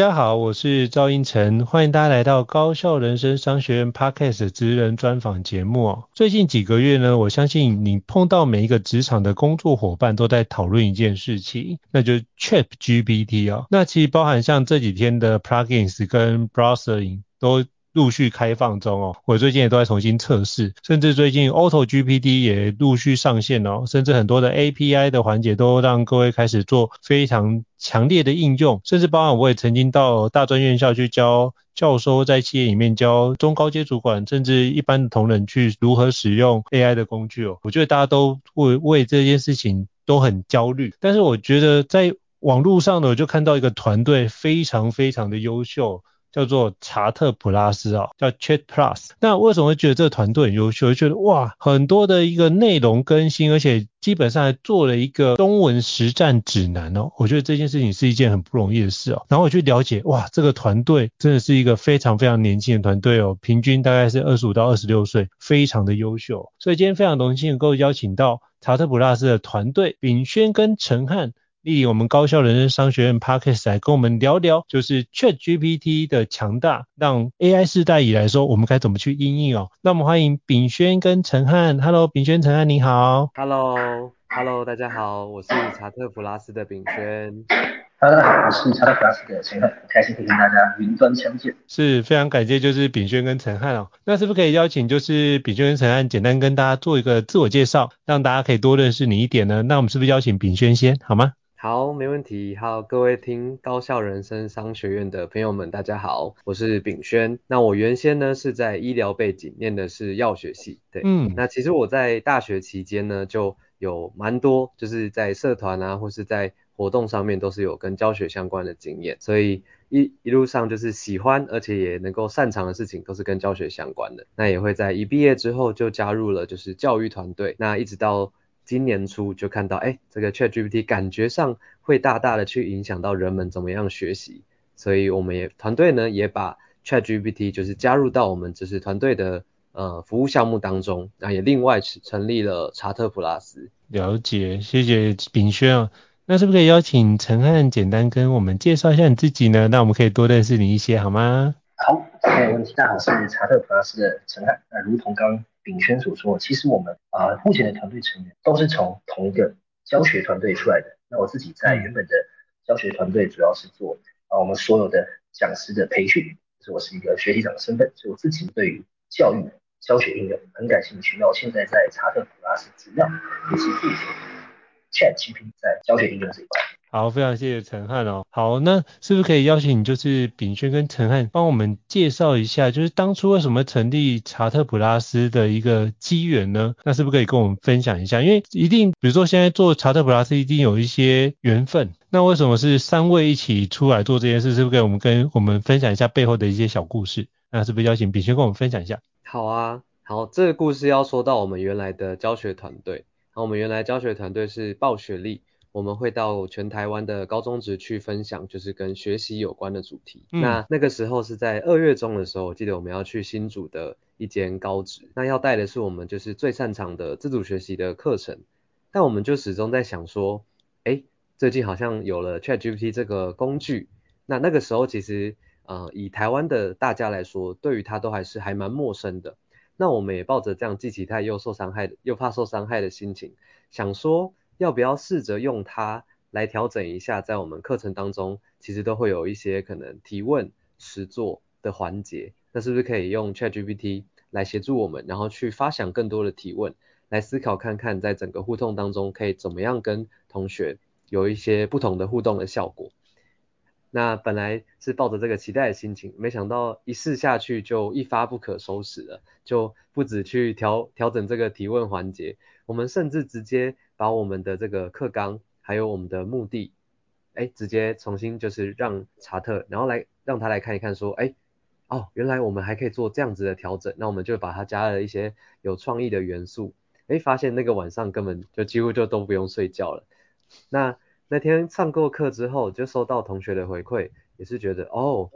大家好，我是赵英成，欢迎大家来到高校人生商学院 Podcast 职人专访节目。最近几个月呢，我相信你碰到每一个职场的工作伙伴都在讨论一件事情，那就是 ChatGPT 哦。那其实包含像这几天的 Plugins 跟 Browsering 都陆续开放中哦，我最近也都在重新测试，甚至最近 AutoGPT 也陆续上线哦，甚至很多的 API 的环节都让各位开始做非常强烈的应用，甚至包含我也曾经到大专院校去教教授，在企业里面教中高阶主管，甚至一般的同仁去如何使用 AI 的工具哦，我觉得大家都为为这件事情都很焦虑，但是我觉得在网络上呢，我就看到一个团队非常非常的优秀。叫做查特普拉斯啊，叫 Chat Plus。那为什么会觉得这个团队很优秀？就觉得哇，很多的一个内容更新，而且基本上还做了一个中文实战指南哦。我觉得这件事情是一件很不容易的事哦。然后我去了解，哇，这个团队真的是一个非常非常年轻的团队哦，平均大概是二十五到二十六岁，非常的优秀。所以今天非常荣幸能够邀请到查特普拉斯的团队，秉宣跟陈翰。莅临我们高校人生商学院 Podcast 来跟我们聊聊，就是 ChatGPT 的强大，让 AI 世代以来说，我们该怎么去应用哦？那我们欢迎秉宣跟陈汉，Hello，秉宣、陈汉，你好。Hello，Hello，大家好，我是查特普拉斯的秉宣。Hello，我是查特普拉斯的陈汉，很开心可以跟大家云端相见。是非常感谢，就是秉宣跟陈汉哦。那是不是可以邀请，就是秉宣跟陈汉简单跟大家做一个自我介绍，让大家可以多认识你一点呢？那我们是不是邀请秉宣先，好吗？好，没问题。好，各位听高校人生商学院的朋友们，大家好，我是炳轩。那我原先呢是在医疗背景，念的是药学系。对，嗯，那其实我在大学期间呢就有蛮多，就是在社团啊，或是在活动上面都是有跟教学相关的经验，所以一一路上就是喜欢，而且也能够擅长的事情都是跟教学相关的。那也会在一毕业之后就加入了就是教育团队，那一直到。今年初就看到，哎，这个 ChatGPT 感觉上会大大的去影响到人们怎么样学习，所以我们也团队呢也把 ChatGPT 就是加入到我们就是团队的呃服务项目当中，那也另外成立了查特普拉斯。了解，谢谢秉宣啊。那是不是可以邀请陈汉简单跟我们介绍一下你自己呢？那我们可以多认识你一些好吗？好，没有问题。大家好，我是查特普拉斯的陈汉。呃如同刚秉宣所说，其实我们啊、目前的团队成员都是从同一个教学团队出来的。那我自己在原本的教学团队主要是做啊我们所有的讲师的培训，就是我是一个学习长的身份，所以我自己对于教育教学应用很感兴趣。那我现在在查特普拉斯主要也是负责 ChatGPT 在教学应用这一块。好，非常谢谢承翰哦。好，那是不是可以邀请你，就是炳轩跟承翰帮我们介绍一下，就是当初为什么成立查特普拉斯的一个机缘呢？那是不是可以跟我们分享一下？因为一定，比如说现在做查特普拉斯，一定有一些缘分。那为什么是三位一起出来做这件事？是不是可以我们跟我们分享一下背后的一些小故事？那是不是邀请炳轩跟我们分享一下？好啊，好，这个故事要说到我们原来的教学团队。那我们原来教学团队是报学历。我们会到全台湾的高中职去分享，就是跟学习有关的主题。嗯、那那个时候是在二月中的时候，我记得我们要去新竹的一间高职，那要带的是我们就是最擅长的自主学习的课程。但我们就始终在想说，哎，最近好像有了 ChatGPT 这个工具。那那个时候其实，呃，以台湾的大家来说，对于它都还是还蛮陌生的。那我们也抱着这样既期待又受伤害的，又怕受伤害的心情，想说。要不要试着用它来调整一下，在我们课程当中，其实都会有一些可能提问、实作的环节。那是不是可以用 ChatGPT 来协助我们，然后去发想更多的提问，来思考看看，在整个互动当中可以怎么样跟同学有一些不同的互动的效果？那本来是抱着这个期待的心情，没想到一试下去就一发不可收拾了，就不止去调调整这个提问环节，我们甚至直接把我们的这个课纲还有我们的目的，哎，直接重新就是让查特，然后来让他来看一看，说，哎，哦，原来我们还可以做这样子的调整，那我们就把它加了一些有创意的元素，哎，发现那个晚上根本就几乎就都不用睡觉了，那。那天上过课之后，就收到同学的回馈，也是觉得哦，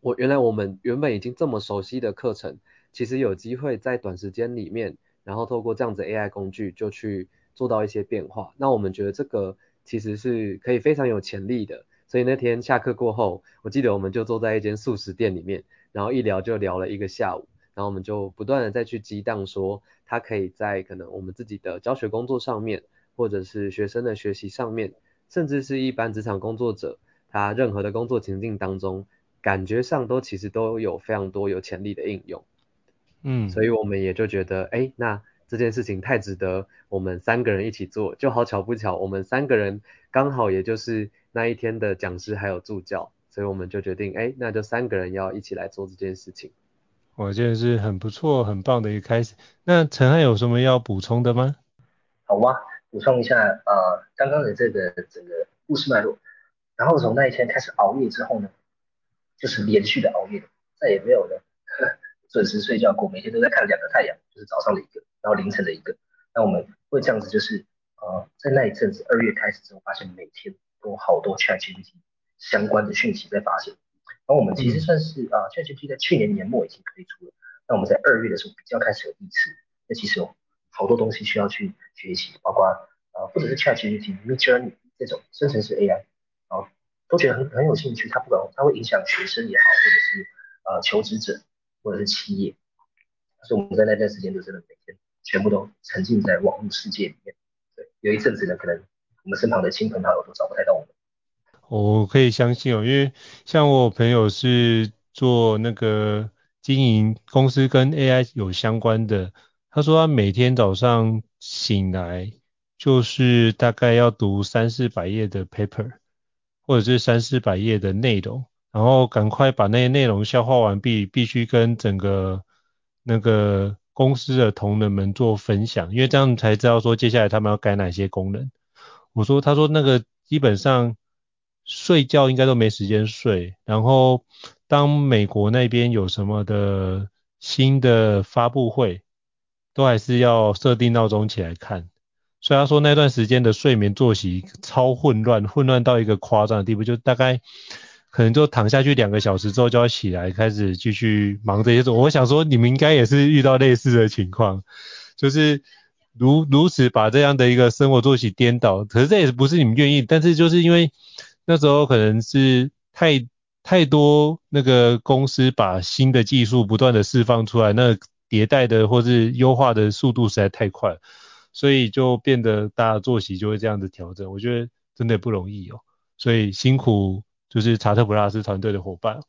我原来我们原本已经这么熟悉的课程，其实有机会在短时间里面，然后透过这样子 AI 工具就去做到一些变化。那我们觉得这个其实是可以非常有潜力的。所以那天下课过后，我记得我们就坐在一间素食店里面，然后一聊就聊了一个下午，然后我们就不断的再去激荡说，他可以在可能我们自己的教学工作上面，或者是学生的学习上面。甚至是一般职场工作者，他任何的工作情境当中，感觉上都其实都有非常多有潜力的应用。嗯，所以我们也就觉得，哎，那这件事情太值得我们三个人一起做。就好巧不巧，我们三个人刚好也就是那一天的讲师还有助教，所以我们就决定，哎，那就三个人要一起来做这件事情。我觉得是很不错、很棒的一个开始。那陈汉有什么要补充的吗？好哇。补充一下，呃，刚刚的这个整个故事脉络，然后从那一天开始熬夜之后呢，就是连续的熬夜，再也没有了 准时睡觉过，每天都在看两个太阳，就是早上的一个，然后凌晨的一个。那我们会这样子，就是呃，在那一阵子二月开始之后，发现每天都有好多 ChatGPT 相关的讯息在发生。然后我们其实算是啊、呃、，ChatGPT 在去年年末已经推出了，那我们在二月的时候比较开始有意识，那其实有。好多东西需要去学习，包括呃，不只是 ChatGPT、Midjourney 这种生成式 AI，然后，都觉得很很有兴趣。它不管它会影响学生也好，或者是呃求职者，或者是企业，所以我们在那段时间就真的每天全部都沉浸在网络世界里面。对，有一阵子呢，可能我们身旁的亲朋好友都找不太到我们。我可以相信哦，因为像我朋友是做那个经营公司跟 AI 有相关的。他说他每天早上醒来就是大概要读三四百页的 paper，或者是三四百页的内容，然后赶快把那些内容消化完毕，必须跟整个那个公司的同仁们做分享，因为这样才知道说接下来他们要改哪些功能。我说，他说那个基本上睡觉应该都没时间睡，然后当美国那边有什么的新的发布会。都还是要设定闹钟起来看，所以他说那段时间的睡眠作息超混乱，混乱到一个夸张的地步，就大概可能就躺下去两个小时之后就要起来开始继续忙这些事。我想说你们应该也是遇到类似的情况，就是如如此把这样的一个生活作息颠倒，可是这也不是你们愿意，但是就是因为那时候可能是太太多那个公司把新的技术不断的释放出来，那。迭代的或是优化的速度实在太快，所以就变得大家作息就会这样子调整。我觉得真的不容易哦，所以辛苦就是查特普拉斯团队的伙伴。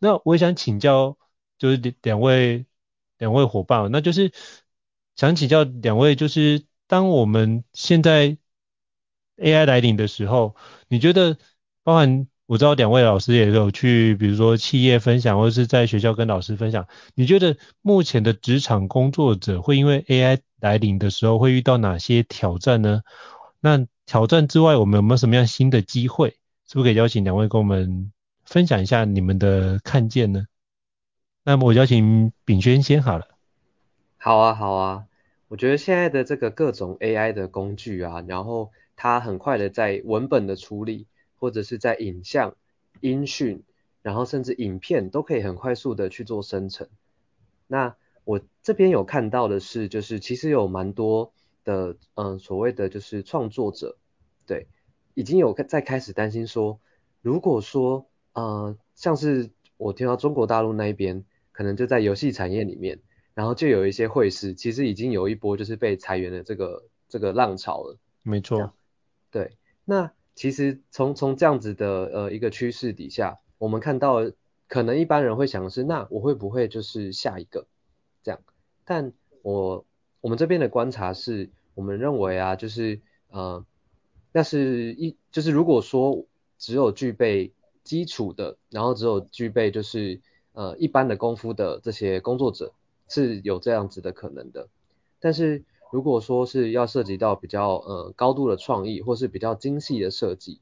那我也想请教，就是两位两位伙伴，那就是想请教两位，就是当我们现在 AI 来临的时候，你觉得包含？我知道两位老师也有去，比如说企业分享，或者是在学校跟老师分享。你觉得目前的职场工作者会因为 AI 来临的时候会遇到哪些挑战呢？那挑战之外，我们有没有什么样新的机会？是不是可以邀请两位跟我们分享一下你们的看见呢？那么我邀请秉宣先好了。好啊，好啊。我觉得现在的这个各种 AI 的工具啊，然后它很快的在文本的处理。或者是在影像、音讯，然后甚至影片都可以很快速的去做生成。那我这边有看到的是，就是其实有蛮多的，嗯，所谓的就是创作者，对，已经有在开始担心说，如果说，呃，像是我听到中国大陆那一边，可能就在游戏产业里面，然后就有一些会师，其实已经有一波就是被裁员的这个这个浪潮了。没错，对，那。其实从从这样子的呃一个趋势底下，我们看到可能一般人会想的是，那我会不会就是下一个这样？但我我们这边的观察是，我们认为啊，就是呃，那是一就是如果说只有具备基础的，然后只有具备就是呃一般的功夫的这些工作者是有这样子的可能的。但是如果说是要涉及到比较呃高度的创意或是比较精细的设计，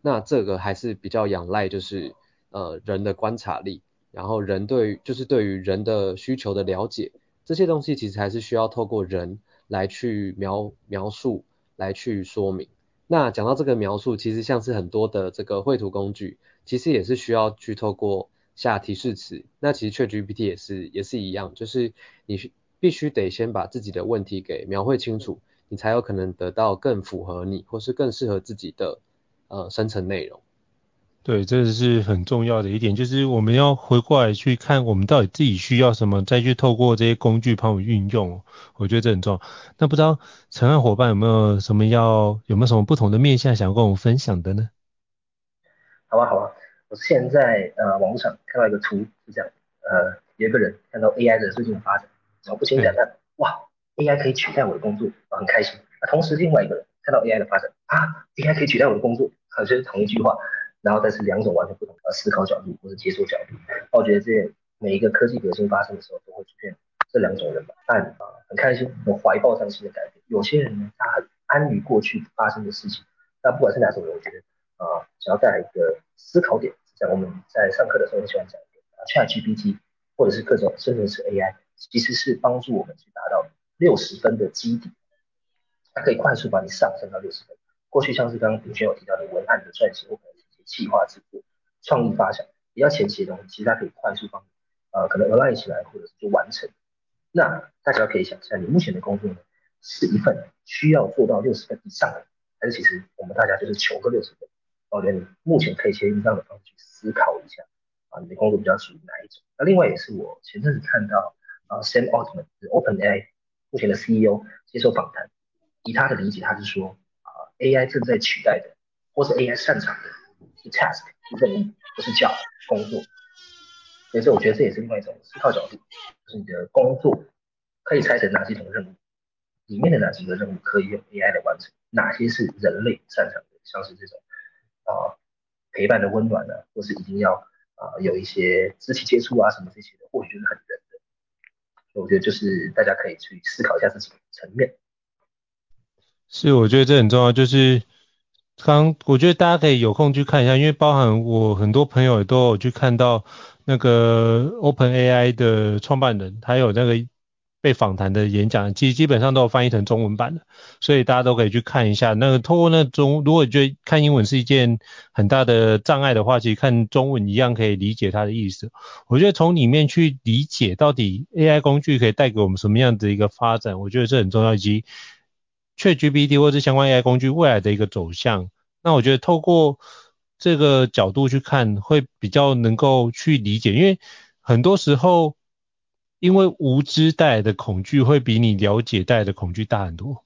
那这个还是比较仰赖就是呃人的观察力，然后人对就是对于人的需求的了解，这些东西其实还是需要透过人来去描描述，来去说明。那讲到这个描述，其实像是很多的这个绘图工具，其实也是需要去透过下提示词。那其实 ChatGPT 也是也是一样，就是你必须得先把自己的问题给描绘清楚，你才有可能得到更符合你或是更适合自己的呃生成内容。对，这是很重要的一点，就是我们要回过来去看我们到底自己需要什么，再去透过这些工具帮我们运用。我觉得这很重要。那不知道承翰伙伴有没有什么要，有没有什么不同的面向想要跟我们分享的呢？好啊，好啊。我现在呃网络上看到一个图是这样，呃有一个人看到 AI 的最近的发展，然后不禁感叹，哇，AI 可以取代我的工作，啊，很开心。那同时另外一个人看到 AI 的发展，啊，AI 可以取代我的工作，好像是同一句话。然后，但是两种完全不同的思考角度或者接受角度，那我觉得这每一个科技革新发生的时候，都会出现这两种人吧。但啊，很开心，有怀抱上新的改变。有些人呢，他很安于过去发生的事情。那不管是哪种人，我觉得啊，想要带来一个思考点，像我们在上课的时候很喜欢讲一点啊，ChatGPT 或者是各种生成式 AI，其实是帮助我们去达到六十分的基底，它可以快速把你上升到六十分。过去像是刚刚秉宣有提到的文案的撰写，我可能。计划制作、创意发想比较前期的东西，其实它可以快速帮你，呃，可能 align 起来，或者是就完成。那大家可以想象，你目前的工作呢，是一份需要做到六十分以上的，还是其实我们大家就是求个六十分？我觉得你目前可以先用这样的方式去思考一下，啊，你的工作比较属于哪一种？那另外也是我前阵子看到啊，Sam Altman 是 OpenAI 目前的 CEO 接受访谈，以他的理解，他是说啊，AI 正在取代的，或是 AI 擅长的。Task 任务不是叫工作，所以说我觉得这也是另外一种思考角度，就是你的工作可以拆成哪几种任务，里面的哪几个任务可以用 AI 来完成，哪些是人类擅长的，像是这种啊、陪伴的温暖啊，或是一定要啊、有一些肢体接触啊什么这些的，或许就是很人的，我觉得就是大家可以去思考一下自己的层面。是，我觉得这很重要，就是。刚，我觉得大家可以有空去看一下，因为包含我很多朋友都有去看到那个 OpenAI 的创办人，还有那个被访谈的演讲，其实基本上都有翻译成中文版的，所以大家都可以去看一下。那个透过那中，如果你觉得看英文是一件很大的障碍的话，其实看中文一样可以理解它的意思。我觉得从里面去理解到底 AI 工具可以带给我们什么样的一个发展，我觉得这很重要，以及。却 GPT 或者相关 AI 工具未来的一个走向，那我觉得透过这个角度去看，会比较能够去理解，因为很多时候，因为无知带来的恐惧会比你了解带来的恐惧大很多，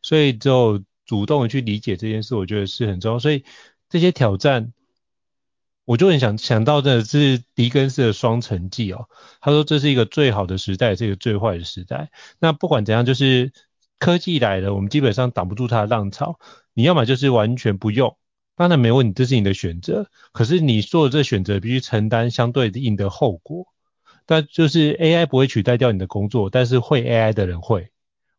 所以就主动的去理解这件事，我觉得是很重要。所以这些挑战，我就很想想到的是狄更斯的《双城记》哦，他说这是一个最好的时代，是一个最坏的时代。那不管怎样，就是。科技来了，我们基本上挡不住它的浪潮。你要么就是完全不用，当然没问题，这是你的选择。可是你做的这选择必须承担相对应的后果。但就是 AI 不会取代掉你的工作，但是会 AI 的人会。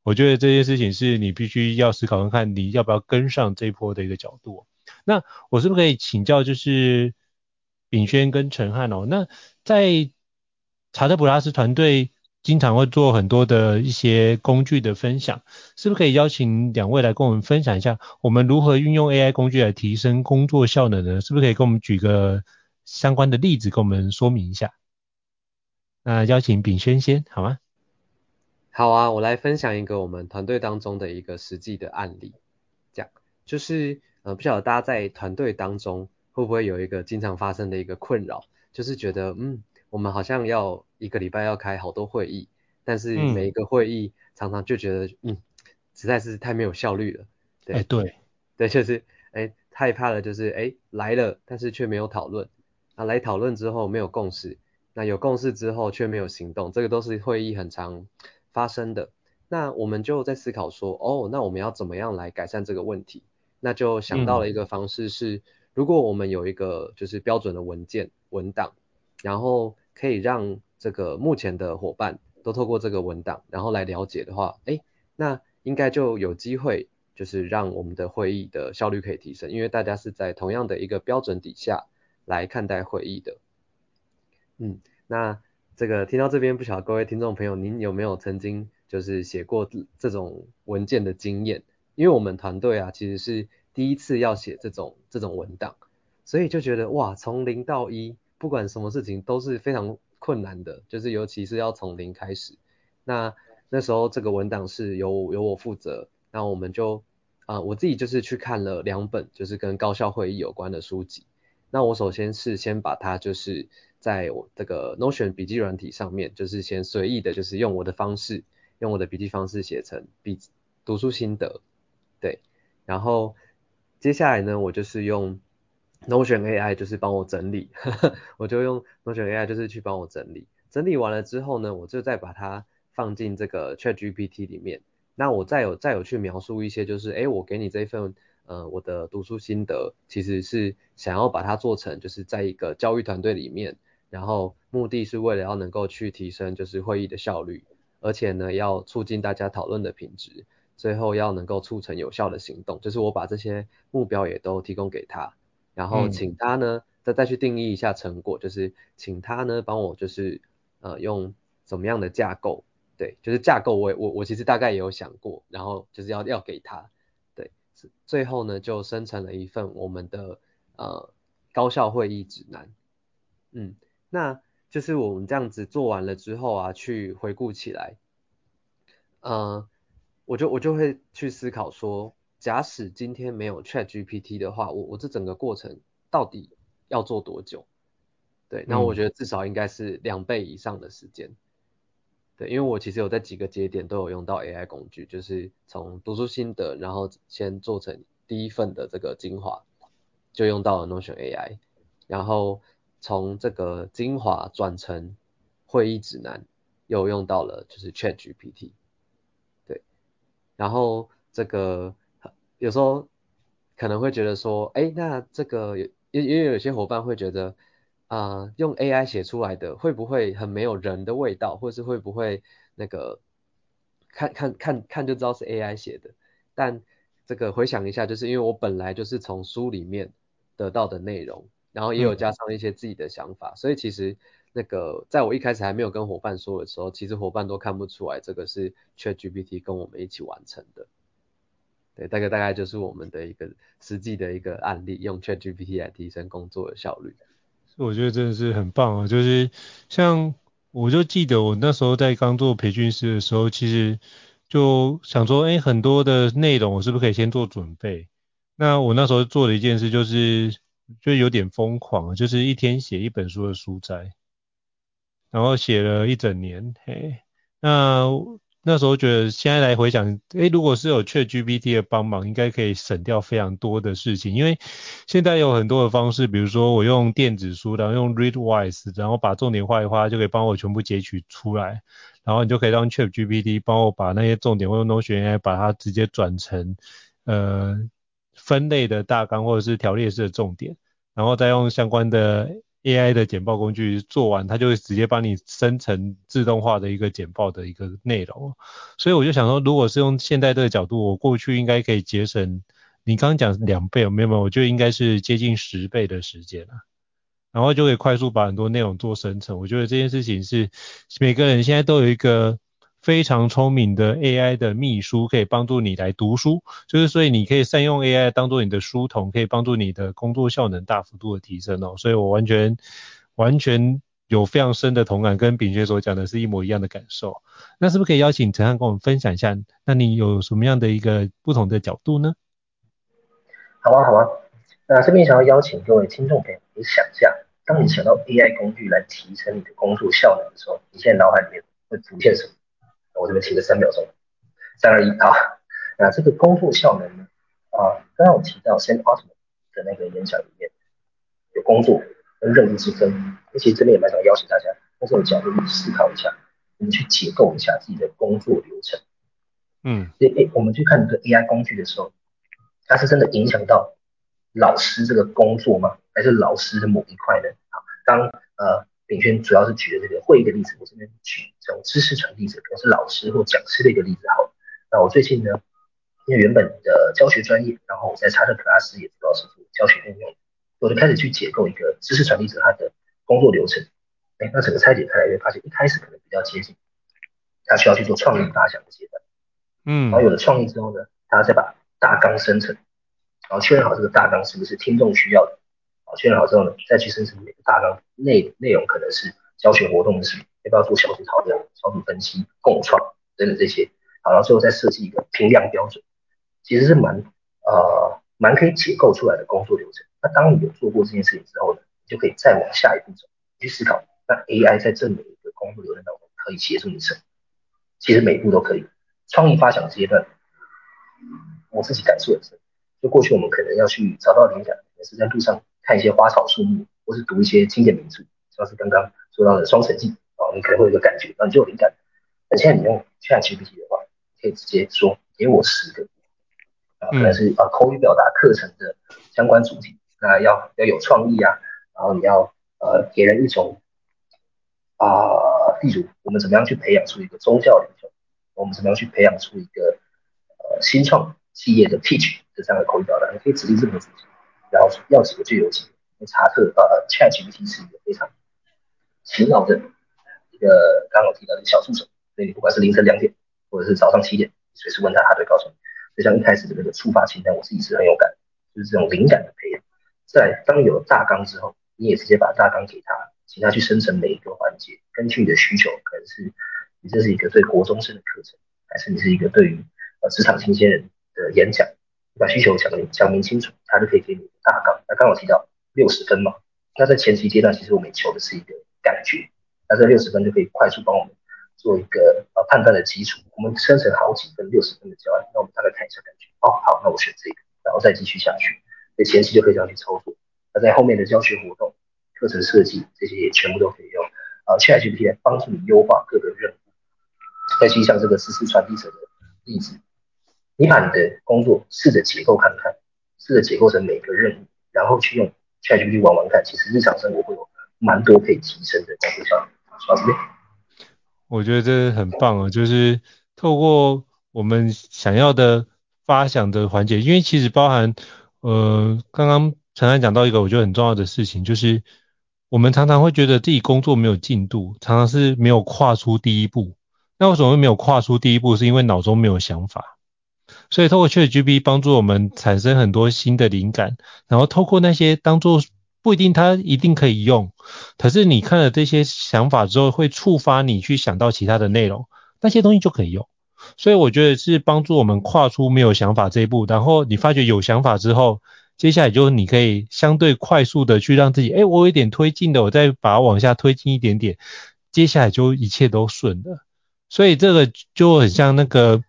我觉得这件事情是你必须要思考看看，你要不要跟上这一波的一个角度。那我是不是可以请教，就是秉宣跟陈汉哦？那在查特普拉斯团队。经常会做很多的一些工具的分享，是不是可以邀请两位来跟我们分享一下，我们如何运用 AI 工具来提升工作效能呢？是不是可以跟我们举个相关的例子，跟我们说明一下？那邀请炳轩先，好吗？好啊，我来分享一个我们团队当中的一个实际的案例，这样就是呃，不晓得大家在团队当中会不会有一个经常发生的一个困扰，就是觉得嗯。我们好像要一个礼拜要开好多会议，但是每一个会议常常就觉得，嗯，嗯，实在是太没有效率了。对，欸、对，对，就是，哎，害怕的就是，哎，来了，但是却没有讨论，啊，来讨论之后没有共识，那有共识之后却没有行动，这个都是会议很常发生的。那我们就在思考说，哦，那我们要怎么样来改善这个问题？那就想到了一个方式是，如果我们有一个就是标准的文件文档，然后可以让这个目前的伙伴都透过这个文档，然后来了解的话，诶，那应该就有机会，就是让我们的会议的效率可以提升，因为大家是在同样的一个标准底下来看待会议的。嗯，那这个听到这边，不晓得各位听众朋友，您有没有曾经就是写过这种文件的经验？因为我们团队啊，其实是第一次要写这种这种文档，所以就觉得哇，从零到一，不管什么事情都是非常困难的，就是尤其是要从零开始。那那时候这个文档是由由我负责，那我们就啊、我自己就是去看了两本就是跟高效会议有关的书籍。那我首先是先把它就是在我这个 Notion 笔记软体上面，就是先随意的，就是用我的方式，用我的笔记方式写成笔读书心得。对，然后接下来呢，我就是用 Notion AI 就是帮我整理，呵呵，我就用 Notion AI 就是去帮我整理，整理完了之后呢，我就再把它放进这个 ChatGPT 里面，那我再有再有去描述一些，就是诶，我给你这一份呃我的读书心得，其实是想要把它做成就是在一个教育团队里面，然后目的是为了要能够去提升就是会议的效率，而且呢要促进大家讨论的品质。最后要能够促成有效的行动，就是我把这些目标也都提供给他，然后请他呢再再去定义一下成果，就是请他呢帮我就是呃用怎么样的架构，对，就是架构我我我其实大概也有想过，然后就是要要给他，对，最后呢就生成了一份我们的呃高效会议指南，嗯，那就是我们这样子做完了之后啊，去回顾起来，呃。我就我就会去思考说，假使今天没有 ChatGPT 的话，我我这整个过程到底要做多久？对，那我觉得至少应该是两倍以上的时间。对，因为我其实有在几个节点都有用到 AI 工具，就是从读书心得，然后先做成第一份的这个精华，就用到了 Notion AI，然后从这个精华转成会议指南，又用到了就是 ChatGPT。对然后这个有时候可能会觉得说，哎，那这个也因为有些伙伴会觉得，啊、用 AI 写出来的会不会很没有人的味道，或是会不会那个看看看看就知道是 AI 写的？但这个回想一下，就是因为我本来就是从书里面得到的内容，然后也有加上一些自己的想法，所以其实。那个，在我一开始还没有跟伙伴说的时候，其实伙伴都看不出来这个是 ChatGPT 跟我们一起完成的。对，大概大概就是我们的一个实际的一个案例，用 ChatGPT 来提升工作的效率。我觉得真的是很棒啊！就是像我就记得我那时候在刚做培训师的时候，其实就想说，哎，很多的内容我是不是可以先做准备？那我那时候做的一件事就是，就有点疯狂，就是一天写一本书的书摘。然后写了一整年，嘿，那那时候觉得现在来回想，诶，如果是有 ChatGPT 的帮忙，应该可以省掉非常多的事情，因为现在有很多的方式，比如说我用电子书，然后用 Readwise，然后把重点画一画，就可以帮我全部截取出来，然后你就可以让 ChatGPT 帮我把那些重点，或用 Notion AI 把它直接转成呃分类的大纲或者是条列式的重点，然后再用相关的。AI 的简报工具做完，它就会直接帮你生成自动化的一个简报的一个内容。所以我就想说，如果是用现在这个角度，我过去应该可以节省，你刚刚讲两倍，没有没有，我觉得应该是接近十倍的时间了。然后就可以快速把很多内容做生成。我觉得这件事情是每个人现在都有一个。非常聪明的 AI 的秘书可以帮助你来读书，就是所以你可以善用 AI 当做你的书童，可以帮助你的工作效能大幅度的提升哦。所以我完全完全有非常深的同感，跟秉学所讲的是一模一样的感受。那是不是可以邀请陈汉跟我们分享一下？那你有什么样的一个不同的角度呢？好啊，好啊。那这边想要邀请各位听众朋友，你想一下，当你想到 AI 工具来提升你的工作效能的时候，你现在脑海里面会浮现什么？我这边停个三秒钟，三二一，好。那这个工作效能呢？啊，刚刚我提到 Sam Altman 的那个演讲里面有工作跟任务之分，而且这边也蛮想邀请大家从这种角度去思考一下，我们去解构一下自己的工作流程。嗯，诶诶，我们去看一个 AI 工具的时候，它是真的影响到老师这个工作吗？还是老师的某一块呢？啊，当呃秉轩主要是举的这个会议的例子，我这边举这种知识传递者，可能是老师或讲师的一个例子。好，那我最近呢，因为原本的教学专业，然后我在查特普拉斯也主要是做教学应用，我就开始去解构一个知识传递者他的工作流程。哎，那整个拆解开来，会发现一开始可能比较接近，他需要去做创意发想的阶段。嗯，然后有了创意之后呢，他再把大纲生成，然后确认好这个大纲是不是听众需要的。确认好之后呢，再去生成每个大纲内内容可能是教学活动的事，要不要做小组讨论、小组分析、共创等等这些。好，然后最后再设计一个评量标准，其实是蛮呃蛮可以解构出来的工作流程。那当你有做过这件事情之后呢，你就可以再往下一步走，去思考那 AI 在这每一个工作流程当中可以协助你什么？其实每一步都可以。创意发想阶段，我自己感受很深。就过去我们可能要去找到灵感，也是在路上看一些花草树木，或是读一些经典名著，像是刚刚说到的《双城记》啊，你可能会有一个感觉，然后你就有灵感。那现在你用 ChatGPT 的话，可以直接说给我十个啊，可能是啊口语表达课程的相关主题，那要要有创意啊，然后你要呃给人一种啊、呃，例如我们怎么样去培养出一个宗教领袖，我们怎么样去培养出一个呃新创企业的 pitch 的这样的口语表达，你可以指定这个主题，然后要几个就有几个。查特呃 ChatGPT 是一个非常勤劳的一个刚刚提到的小助手，所以你不管是凌晨两点或者是早上七点，随时问他，他都会告诉你。就像一开始的那个触发清单，我自己是很有感，就是这种灵感的培养。在，当有了大纲之后，你也直接把大纲给他，请他去生成每一个环节，根据你的需求，可能是你这是一个对国中生的课程，还是你是一个对于呃职场新鲜人的演讲，把需求讲明讲明清楚，他就可以给你大纲。那刚刚我提到六十分嘛，那在前期阶段，其实我们求的是一个感觉，那这六十分就可以快速帮我们。做一个呃判断的基础，我们生成好几份六十分的教案，那我们大概看一下感觉，哦好，那我选这个，然后再继续下去，所以前期就可以这样去操作。那在后面的教学活动、课程设计这些也全部都可以用啊 ChatGPT 来帮助你优化各个任务。尤其像这个知识传递者的例子，你把你的工作试着结构看看，试着结构成每个任务，然后去用 ChatGPT 玩玩看，其实日常生活会有蛮多可以提升的工作效率。好，我觉得这是很棒啊，就是透过我们想要的发想的环节，因为其实包含，呃，刚刚陈安讲到一个我觉得很重要的事情，就是我们常常会觉得自己工作没有进度，常常是没有跨出第一步。那为什么会没有跨出第一步？是因为脑中没有想法。所以透过 ChatGPT 帮助我们产生很多新的灵感，然后透过那些当做。不一定它一定可以用，可是你看了这些想法之后，会触发你去想到其他的内容，那些东西就可以用。所以我觉得是帮助我们跨出没有想法这一步，然后你发觉有想法之后，接下来就是你可以相对快速的去让自己，哎，我有点推进的，我再把它往下推进一点点，接下来就一切都顺了。所以这个就很像那个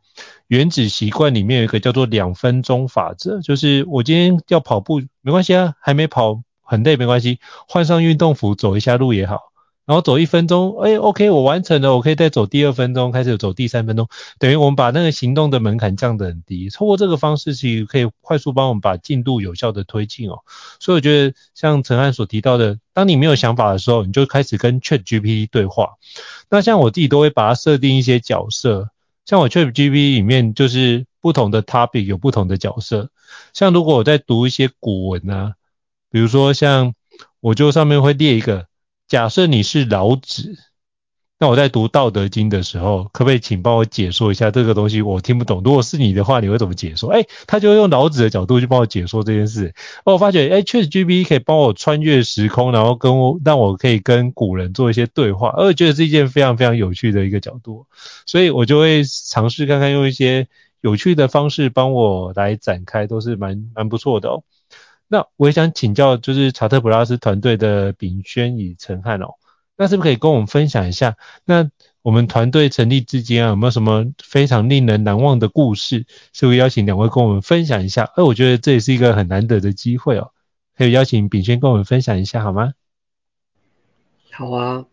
原子习惯里面有一个叫做两分钟法则，就是我今天要跑步，没关系啊，还没跑。很累没关系，换上运动服走一下路也好，然后走一分钟，哎，OK，我完成了，我可以再走第二分钟，开始走第三分钟，等于我们把那个行动的门槛降得很低，通过这个方式其实可以快速帮我们把进度有效的推进哦。所以我觉得像承翰所提到的，当你没有想法的时候，你就开始跟 ChatGPT 对话。那像我自己都会把它设定一些角色，像我 Trip GP 里面就是不同的 topic 有不同的角色，像如果我在读一些古文啊。比如说，像我就上面会列一个，假设你是老子，那我在读《道德经》的时候，可不可以请帮我解说一下这个东西？我听不懂。如果是你的话，你会怎么解说？哎，他就用老子的角度去帮我解说这件事。我发觉，哎确实 GPT 可以帮我穿越时空，然后跟我让我可以跟古人做一些对话，而我觉得是一件非常非常有趣的一个角度，所以我就会尝试看看用一些有趣的方式帮我来展开，都是蛮蛮不错的哦。那我也想请教，就是查特普拉斯团队的炳轩与陈汉哦，那是不是可以跟我们分享一下？那我们团队成立至今啊，有没有什么非常令人难忘的故事？是不是邀请两位跟我们分享一下？哎，我觉得这也是一个很难得的机会哦，可以邀请炳轩跟我们分享一下好吗？好啊，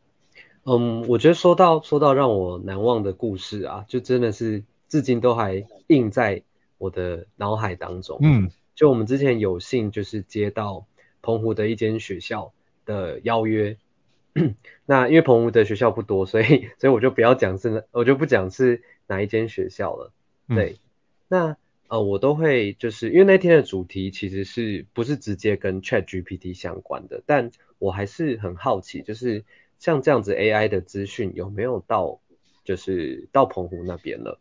嗯，我觉得说到说到让我难忘的故事啊，就真的是至今都还印在我的脑海当中。嗯。就我们之前有幸就是接到澎湖的一间学校的邀约，那因为澎湖的学校不多，所以所以我就不要讲是，我就不讲是哪一间学校了。对，嗯、那呃我都会就是因为那天的主题其实是不是直接跟 ChatGPT 相关的，但我还是很好奇，就是像这样子 AI 的资讯有没有到就是到澎湖那边了？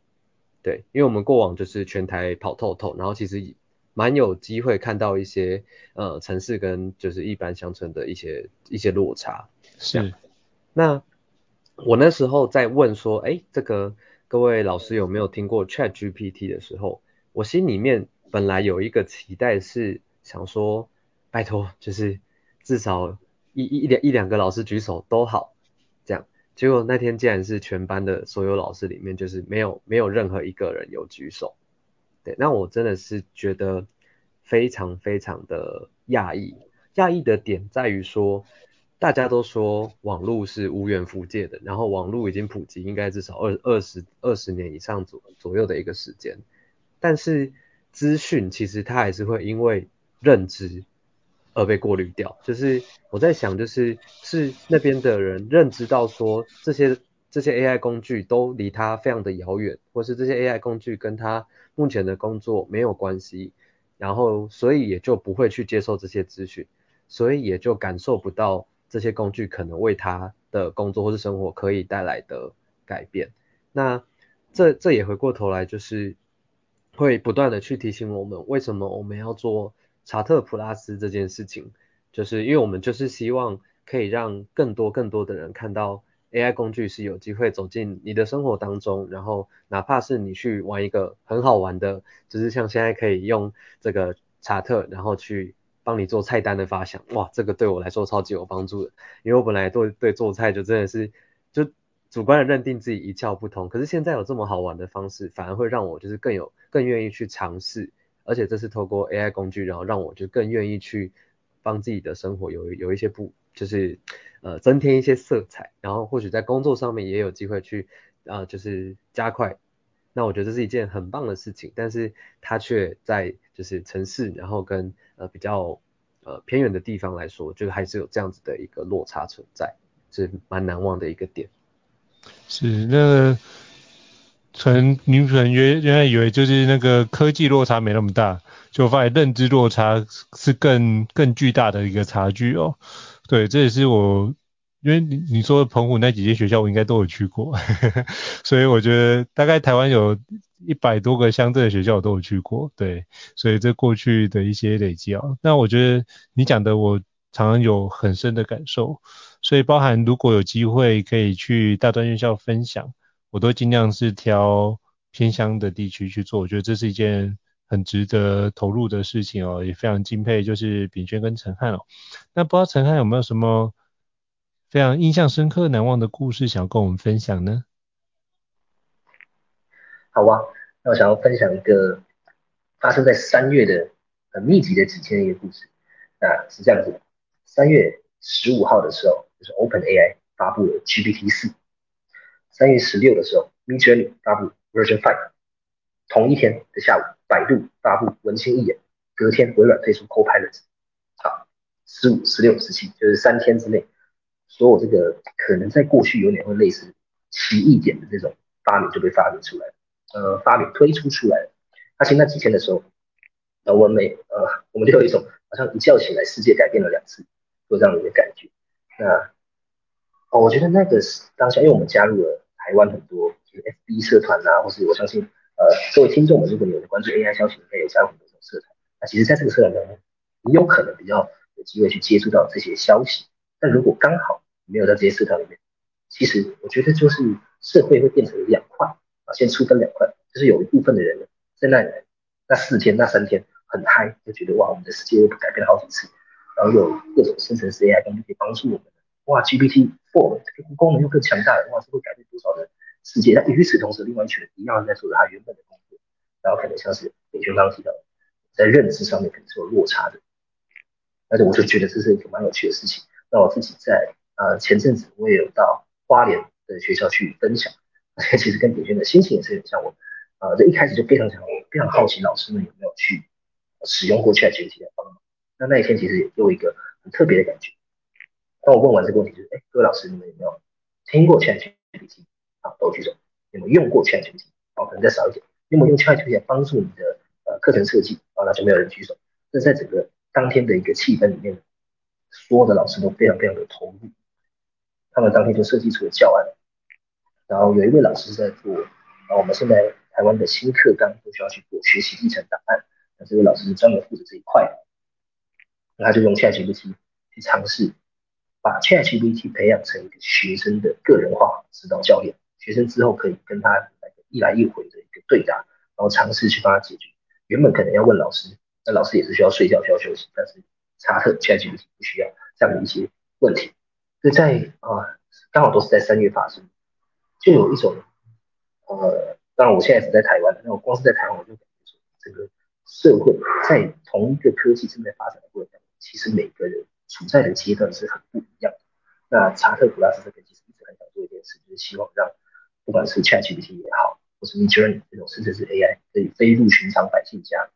对，因为我们过往就是全台跑透透，然后其实蛮有机会看到一些呃城市跟就是一般乡村的一些一些落差。是，那我那时候在问说，哎，这个各位老师有没有听过 ChatGPT 的时候，我心里面本来有一个期待是想说，拜托，就是至少一一两一两个老师举手都好，这样。结果那天竟然是全班的所有老师里面，就是没有没有任何一个人有举手。对，那我真的是觉得非常非常的讶异。讶异的点在于说，大家都说网络是无远弗届的，然后网络已经普及，应该至少二二十二十年以上左左右的一个时间。但是资讯其实它还是会因为认知。而被过滤掉，就是我在想，就是是那边的人认知到说这些这些 AI 工具都离他非常的遥远，或是这些 AI 工具跟他目前的工作没有关系，然后所以也就不会去接受这些资讯，所以也就感受不到这些工具可能为他的工作或是生活可以带来的改变。那这这也回过头来就是会不断的去提醒我们，为什么我们要做。查特普拉斯这件事情，就是因为我们就是希望可以让更多更多的人看到 AI 工具是有机会走进你的生活当中，然后哪怕是你去玩一个很好玩的，就是像现在可以用这个查特，然后去帮你做菜单的发想，哇，这个对我来说超级有帮助的，因为我本来对对做菜就真的是就主观的认定自己一窍不通，可是现在有这么好玩的方式，反而会让我就是更有更愿意去尝试。而且这是透过 AI 工具，然后让我就更愿意去帮自己的生活有有一些不，就是呃增添一些色彩，然后或许在工作上面也有机会去啊、呃，就是加快。那我觉得这是一件很棒的事情，但是它却在就是城市，然后跟呃比较呃偏远的地方来说，就还是有这样子的一个落差存在，是蛮难忘的一个点。是那个。纯女可能原原来以为就是那个科技落差没那么大，就发现认知落差是更更巨大的一个差距哦。对，这也是我因为你你说澎湖那几间学校我应该都有去过，所以我觉得大概台湾有一百多个乡镇的学校我都有去过。对，所以这过去的一些累积哦，那我觉得你讲的我常常有很深的感受，所以包含如果有机会可以去大专院校分享。我都尽量是挑偏乡的地区去做，我觉得这是一件很值得投入的事情哦，也非常敬佩就是秉宣跟承翰哦。那不知道承翰有没有什么非常印象深刻、难忘的故事想要跟我们分享呢？好啊，那我想要分享一个发生在三月的很密集的几天的一个故事。那是这样子，三月十五号的时候，就是 OpenAI 发布了 GPT 四。三月十六的时候，Midjourney 发布 Version Five，同一天的下午，百度发布文心一言，隔天微软推出 Copilot。好，十五、十六、十七，就是三天之内，所有这个可能在过去有点会类似奇异点的这种发明就被发明出来，呃，发明推出出来了。而且那几天的时候，呃，我们每呃，我们就有一种好像一觉醒来世界改变了两次，有这样的一个感觉。那哦，我觉得那个是当下，因为我们加入了台湾很多就是 FB 社团啊，或是我相信呃各位听众们，如果你有关注 AI 消息，应该有加入很多这种社团。那其实在这个社团当中，你有可能比较有机会去接触到这些消息。但如果刚好没有在这些社团里面，其实我觉得就是社会会变成两块啊，先粗分两块，就是有一部分的人在那里那四天那三天很嗨，就觉得哇，我们的世界又改变了好几次，然后有各种生成式 AI 工具可以帮助我们。哇，GPT Four 这个功能又更强大了，哇，这会改变多少的世界？那与此同时，另外一群人一样在做着他原本的工作，然后可能像是秉宣刚提到，在认知上面可能是有落差的。而且我就觉得这是一个蛮有趣的事情。那我自己在呃前阵子我也有到花莲的学校去分享，而且其实跟秉宣的心情也是很像我。呃，这一开始就非常想，非常好奇老师们有没有去使用过 ChatGPT 来帮忙。那那一天其实也给我一个很特别的感觉。当我问完这个问题，就是哎，各位老师，你们有没有听过 ChatGPT？啊，都举手。有没有用过 ChatGPT？好，可能再少一点。有没有用 ChatGPT 帮助你的呃课程设计？啊，那就没有人举手。这在整个当天的一个气氛里面，所有的老师都非常非常的投入。他们当天就设计出了教案，然后有一位老师在做，啊，我们现在台湾的新课纲都需要去做学习历程档案，那这位老师是专门负责这一块，那他就用 ChatGPT 去尝试把 ChatGPT 培养成一个学生的个人化指导教练，学生之后可以跟他来一来一回的一个对答，然后尝试去帮他解决。原本可能要问老师，那老师也是需要睡觉需要休息，但是查特 ChatGPT 不需要这样的一些问题。所以在啊，刚好都是在三月发生，就有一种呃，当然我现在是在台湾，那我光是在台湾，我就感觉说，这个社会在同一个科技正在发展的过程当中，其实每个人处在的阶段是很不一样的。那查特普拉斯这边其实一直很想做一件事，就是希望让不管是 ChatGPT 也好，或是 Midjourney 这种甚至是 AI 可以飞入寻常百姓家，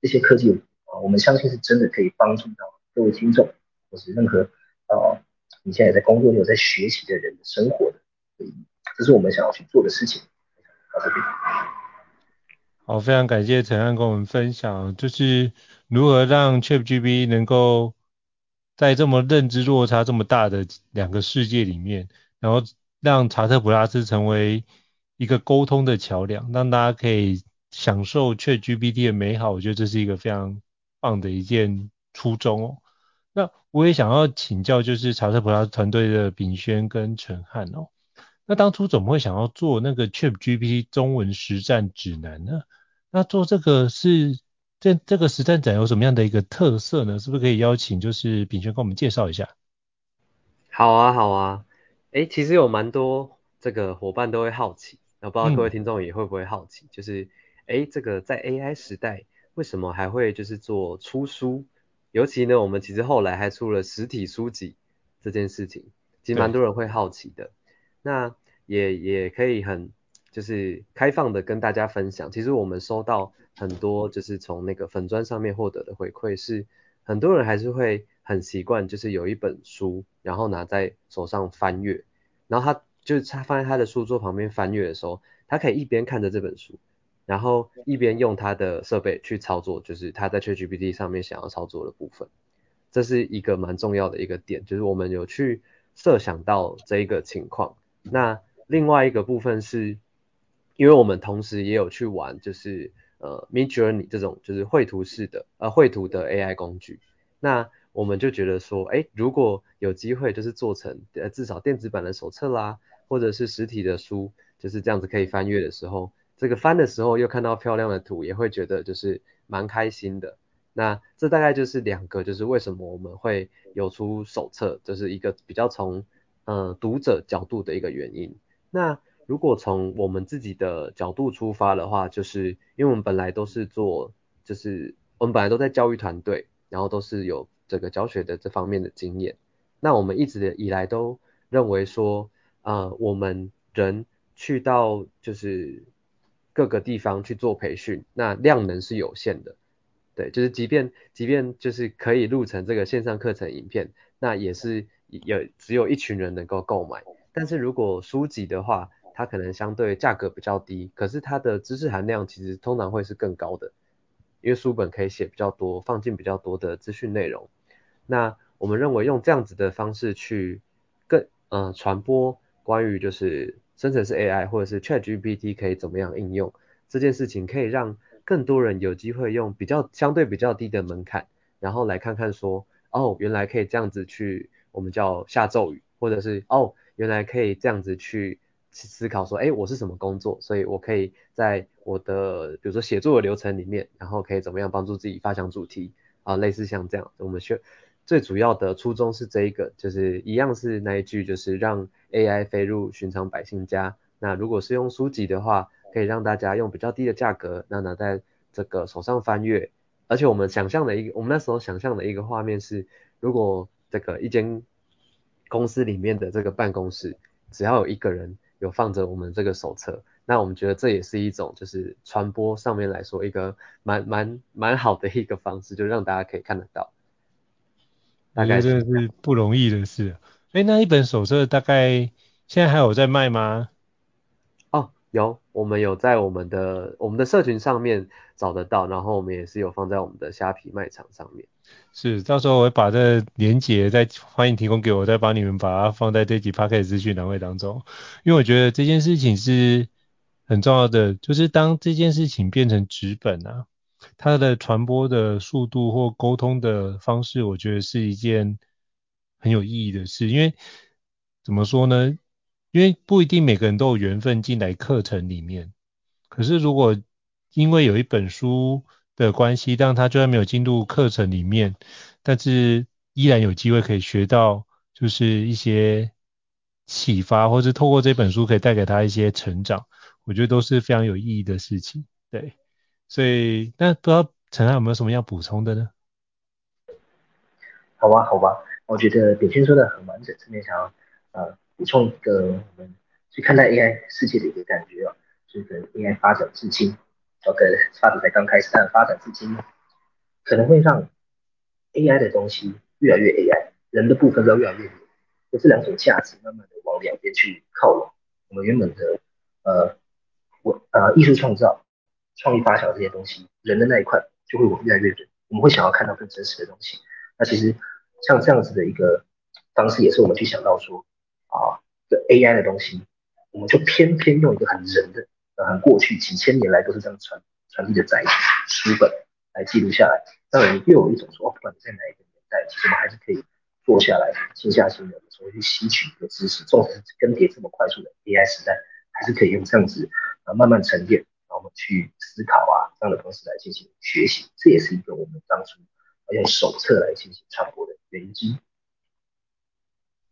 这些科技啊，我们相信是真的可以帮助到各位听众，或是任何呃。你现在在工作，你有在学习的人的生活的，所以这是我们想要去做的事情。到这边。好，非常感谢承翰跟我们分享，就是如何让 ChatGPT 能够在这么认知落差这么大的两个世界里面，然后让查特普拉斯成为一个沟通的桥梁，让大家可以享受 ChatGPT 的美好。我觉得这是一个非常棒的一件初衷哦。那我也想要请教，就是查特普拉团队的炳宣跟陈汉哦。那当初怎么会想要做那个 ChatGPT 中文实战指南呢？那做这个是这这个实战展有什么样的一个特色呢？是不是可以邀请就是炳宣跟我们介绍一下？好啊，好啊。诶，其实有蛮多这个伙伴都会好奇，那不知道各位听众也会不会好奇，嗯、就是诶，这个在 AI 时代，为什么还会就是做出书？尤其呢，我们其实后来还出了实体书籍这件事情，其实蛮多人会好奇的。那也也可以很就是开放的跟大家分享，其实我们收到很多就是从那个粉砖上面获得的回馈是，很多人还是会很习惯就是有一本书，然后拿在手上翻阅，然后他就是他放在他的书桌旁边翻阅的时候，他可以一边看着这本书。然后一边用他的设备去操作，就是他在 ChatGPT 上面想要操作的部分，这是一个蛮重要的一个点，就是我们有去设想到这一个情况。那另外一个部分是，因为我们同时也有去玩，就是呃 Midjourney 这种就是绘图式的呃绘图的 AI 工具，那我们就觉得说，哎，如果有机会就是做成呃至少电子版的手册啦，或者是实体的书，就是这样子可以翻阅的时候。这个翻的时候又看到漂亮的图，也会觉得就是蛮开心的。那这大概就是两个，就是为什么我们会有出手册，就是一个比较从呃读者角度的一个原因。那如果从我们自己的角度出发的话，就是因为我们本来都是做，就是我们本来都在教育团队，然后都是有这个教学的这方面的经验。那我们一直以来都认为说，呃，我们人去到就是。各个地方去做培训，那量能是有限的，对，就是即便即便就是可以录成这个线上课程影片，那也是有只有一群人能够购买。但是如果书籍的话，它可能相对价格比较低，可是它的知识含量其实通常会是更高的，因为书本可以写比较多，放进比较多的资讯内容。那我们认为用这样子的方式去更呃传播关于就是。生成式 AI 或者是 ChatGPT 可以怎么样应用这件事情，可以让更多人有机会用比较相对比较低的门槛，然后来看看说，哦，原来可以这样子去，我们叫下咒语，或者是哦，原来可以这样子去思考说，哎，我是什么工作，所以我可以在我的比如说写作的流程里面，然后可以怎么样帮助自己发想主题啊，类似像这样，我们学。最主要的初衷是这一个，就是一样是那一句，就是让 AI 飞入寻常百姓家。那如果是用书籍的话，可以让大家用比较低的价格，那拿在这个手上翻阅。而且我们想象的一个，我们那时候想象的一个画面是，如果这个一间公司里面的这个办公室，只要有一个人有放着我们这个手册，那我们觉得这也是一种就是传播上面来说一个蛮蛮蛮好的一个方式，就让大家可以看得到。大概真的是不容易的事。哎，那一本手册大概现在还有在卖吗？哦，有，我们有在我们的我们的社群上面找得到，然后我们也是有放在我们的虾皮卖场上面。是，到时候我会把这个连结再欢迎提供给我，再帮你们把它放在这集 Podcast 资讯栏位当中，因为我觉得这件事情是。很重要的就是，当这件事情变成纸本啊，它的传播的速度或沟通的方式，我觉得是一件很有意义的事。因为怎么说呢？因为不一定每个人都有缘分进来课程里面。可是如果因为有一本书的关系，让他就算没有进入课程里面，但是依然有机会可以学到，就是一些启发，或是透过这本书可以带给他一些成长。我觉得都是非常有意义的事情，对，所以那不知道承翰有没有什么要补充的呢？好吧，好吧，我觉得炳轩说的很完整，这边想要呃补充一个我们去看待 AI 世界的一个感觉啊，就是 AI 发展至今，，OK 发展才刚开始，但发展至今可能会让 AI 的东西越来越 AI，人的部分都越来越人，就这两种价值慢慢的往两边去靠拢，我们原本的呃。我呃，艺术创造、创意发想这些东西，人的那一块就会我们越来越人，我们会想要看到更真实的东西。那其实像这样子的一个方式，也是我们去想到说啊，这 AI 的东西，我们就偏偏用一个很人的、很过去几千年来都是这样传传递的载体书本来记录下来，让人又有一种说，哦，不管在哪一个年代，其实我们还是可以坐下来静下心来，重新去吸取一个知识，纵使更迭这么快速的 AI 时代，还是可以用这样子啊。慢慢沉淀，我们去思考啊，这样的方式来进行学习，这也是一个我们当初用手册来进行传播的原因之一。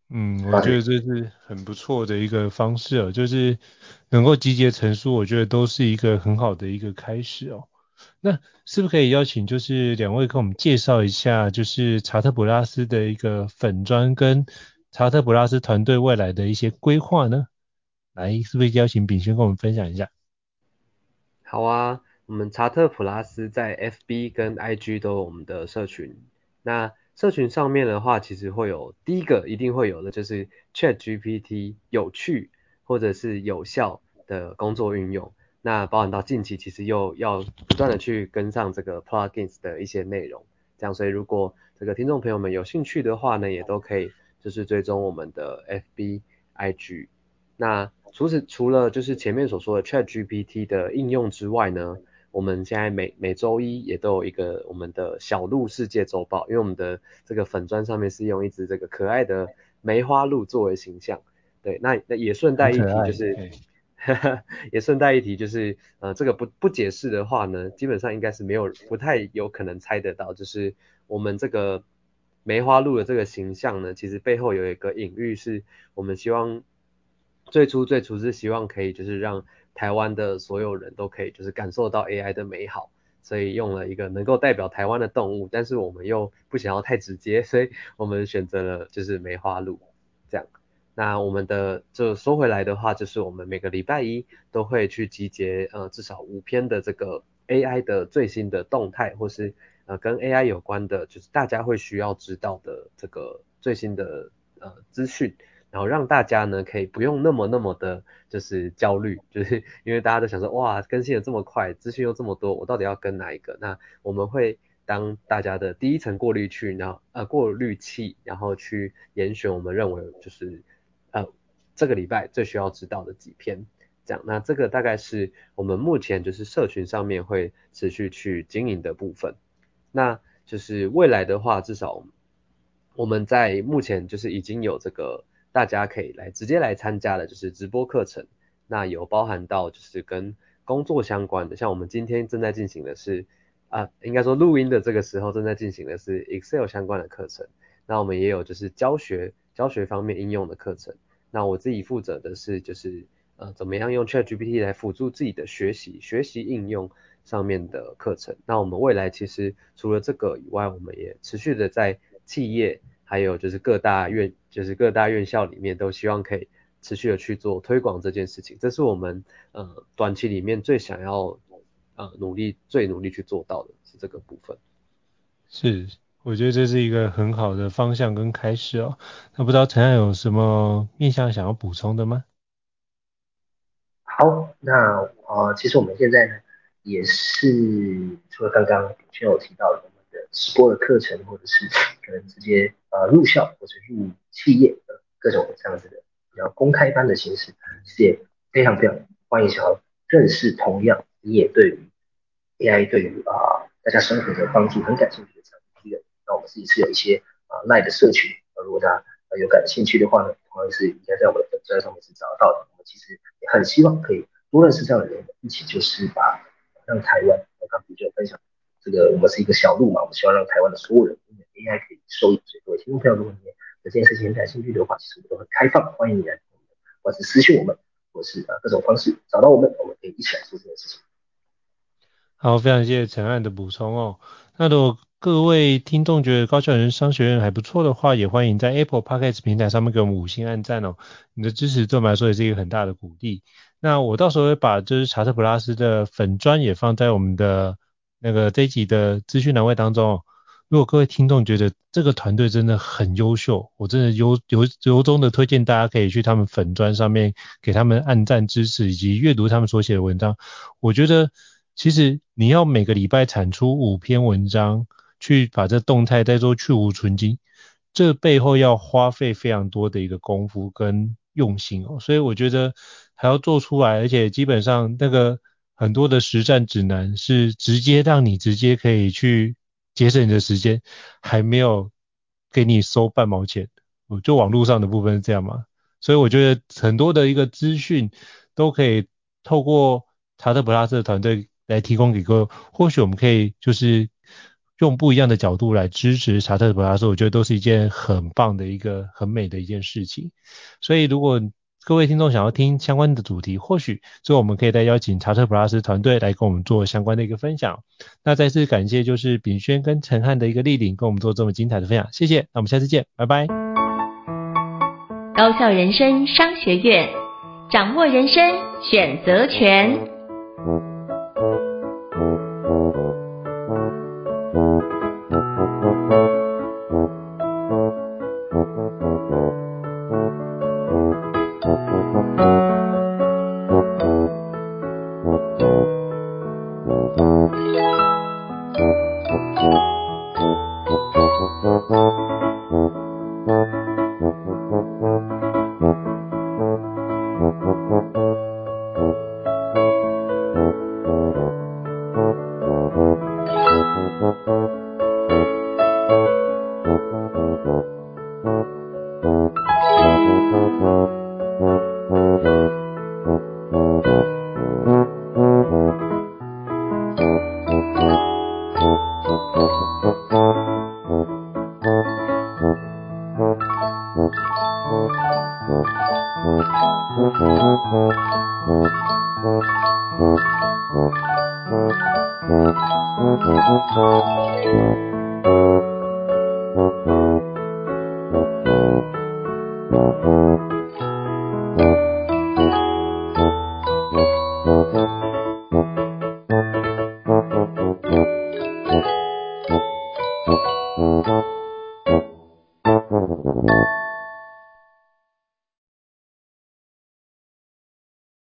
嗯，我觉得这是很不错的一个方式哦，就是能够集结成书，我觉得都是一个很好的一个开始哦。那是不是可以邀请就是两位跟我们介绍一下，就是查特普拉斯的一个粉砖跟查特普拉斯团队未来的一些规划呢？来，是不是邀请炳轩跟我们分享一下？好啊，我们查特普拉斯在 FB 跟 IG 都有我们的社群。那社群上面的话，其实会有第一个一定会有的，就是 ChatGPT 有趣或者是有效的工作运用。那包含到近期，其实又要不断的去跟上这个 Plugins 的一些内容。这样，所以如果这个听众朋友们有兴趣的话呢，也都可以就是追踪我们的 FB、IG。那除此除了就是前面所说的 ChatGPT 的应用之外呢，我们现在每每周一也都有一个我们的小鹿世界周报，因为我们的这个粉砖上面是用一只这个可爱的梅花鹿作为形象，对，那那也顺带一提就是，也顺带一提就是，呃，这个不不解释的话呢，基本上应该是没有不太有可能猜得到，就是我们这个梅花鹿的这个形象呢，其实背后有一个隐喻，是我们希望。最初最初是希望可以就是让台湾的所有人都可以就是感受到 AI 的美好，所以用了一个能够代表台湾的动物，但是我们又不想要太直接，所以我们选择了就是梅花鹿这样。那我们的就说回来的话，就是我们每个礼拜一都会去集结呃至少五篇的这个 AI 的最新的动态，或是呃跟 AI 有关的，就是大家会需要知道的这个最新的呃资讯。然后让大家呢可以不用那么那么的，就是焦虑，就是因为大家都想说，哇，更新的这么快，资讯又这么多，我到底要跟哪一个？那我们会当大家的第一层过滤器，然后呃过滤器，然后去严选我们认为就是呃这个礼拜最需要知道的几篇，这样。那这个大概是我们目前就是社群上面会持续去经营的部分。那就是未来的话，至少我们在目前就是已经有这个。大家可以来直接来参加的，就是直播课程。那有包含到就是跟工作相关的，像我们今天正在进行的是啊，应该说录音的这个时候正在进行的是 Excel 相关的课程。那我们也有就是教学教学方面应用的课程。那我自己负责的是就是呃怎么样用 ChatGPT 来辅助自己的学习学习应用上面的课程。那我们未来其实除了这个以外，我们也持续的在企业。还有就是各大院，就是各大院校里面都希望可以持续的去做推广这件事情，这是我们呃短期里面最想要呃努力最努力去做到的是这个部分。是，我觉得这是一个很好的方向跟开始哦。那不知道陈安有什么面向想要补充的吗？好，那呃其实我们现在呢也是除了刚刚炳轩有提到的直播的课程，或者是可能直接呃入校或者入企业的各种这样子的。比较公开班的形式，其实也非常非常欢迎想要认识同样你也对于 AI 对于啊、大家生活的帮助很感兴趣的这样的人，那我们自己是有一些啊 LINE 的社群，呃如果大家有感兴趣的话呢，同样是应该在我们的粉专上面是找得到的。我们其实也很希望可以多认识这样的人，一起就是把让台湾，我刚刚就分享这个我们是一个小路嘛，我们希望让台湾的所有人因为 AI 可以受益最多。听众朋友，如果你这件事情感兴趣的话，其实我们都很开放，欢迎你来，或是私信我们，或是啊各种方式找到我们，我们可以一起来做这件事情。好，非常谢谢承翰的补充哦。那如果各位听众觉得高效人商学院还不错的话，也欢迎在 Apple Podcast 平台上面给我们五星按赞哦。你的支持对我们来说也是一个很大的鼓励。那我到时候会把就是查特普拉斯的粉砖也放在我们的那个这一集的资讯栏位当中。如果各位听众觉得这个团队真的很优秀，我真的由由由衷的推荐大家可以去他们粉专上面给他们按赞支持，以及阅读他们所写的文章。我觉得其实你要每个礼拜产出五篇文章，去把这动态再做去芜存菁，这背后要花费非常多的一个功夫跟用心哦。所以我觉得还要做出来，而且基本上那个很多的实战指南是直接让你直接可以去。节省你的时间，还没有给你收半毛钱，就网络上的部分是这样嘛？所以我觉得很多的一个资讯都可以透过查特普拉斯的团队来提供给各位，或许我们可以就是用不一样的角度来支持查特普拉斯，我觉得都是一件很棒的一个很美的一件事情。所以如果各位听众想要听相关的主题，或许最后我们可以再邀请查特普拉斯团队来跟我们做相关的一个分享。那再次感谢就是炳轩跟陈汉的一个莅临，跟我们做这么精彩的分享，谢谢。那我们下次见，拜拜。高校人生商学院，掌握人生选择权。